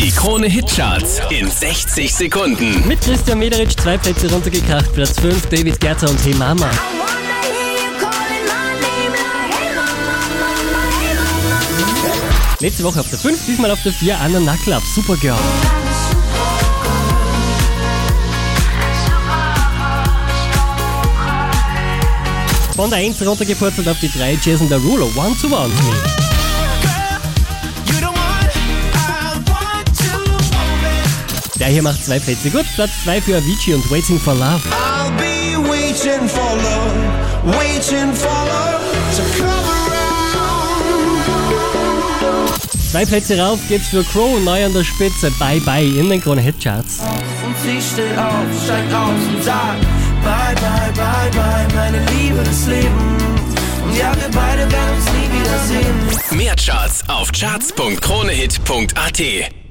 Die Krone Hitcharts in 60 Sekunden. Mit Christian Mederich zwei Plätze runtergekracht. Platz 5 David Guetta und Hey Mama. Letzte Woche auf der 5, diesmal auf der 4 Anna Nackler, Supergirl. Von der 1 runtergepurzelt auf die 3 Jason Derulo, One to One. Der hier macht zwei Plätze gut. Platz 2 für Avicii und Waiting for Love. I'll be waiting for love, waiting for love to come around. Zwei Plätze rauf geht's für Crow, neu an der Spitze. Bye bye in den Krone Hitcharts. Und sie steht auf, steigt aus und sagt Bye, bye, bye, bye, meine Liebe des Lebens Und ja, wir beide werden uns nie wiedersehen Mehr Charts auf charts.kronehit.at.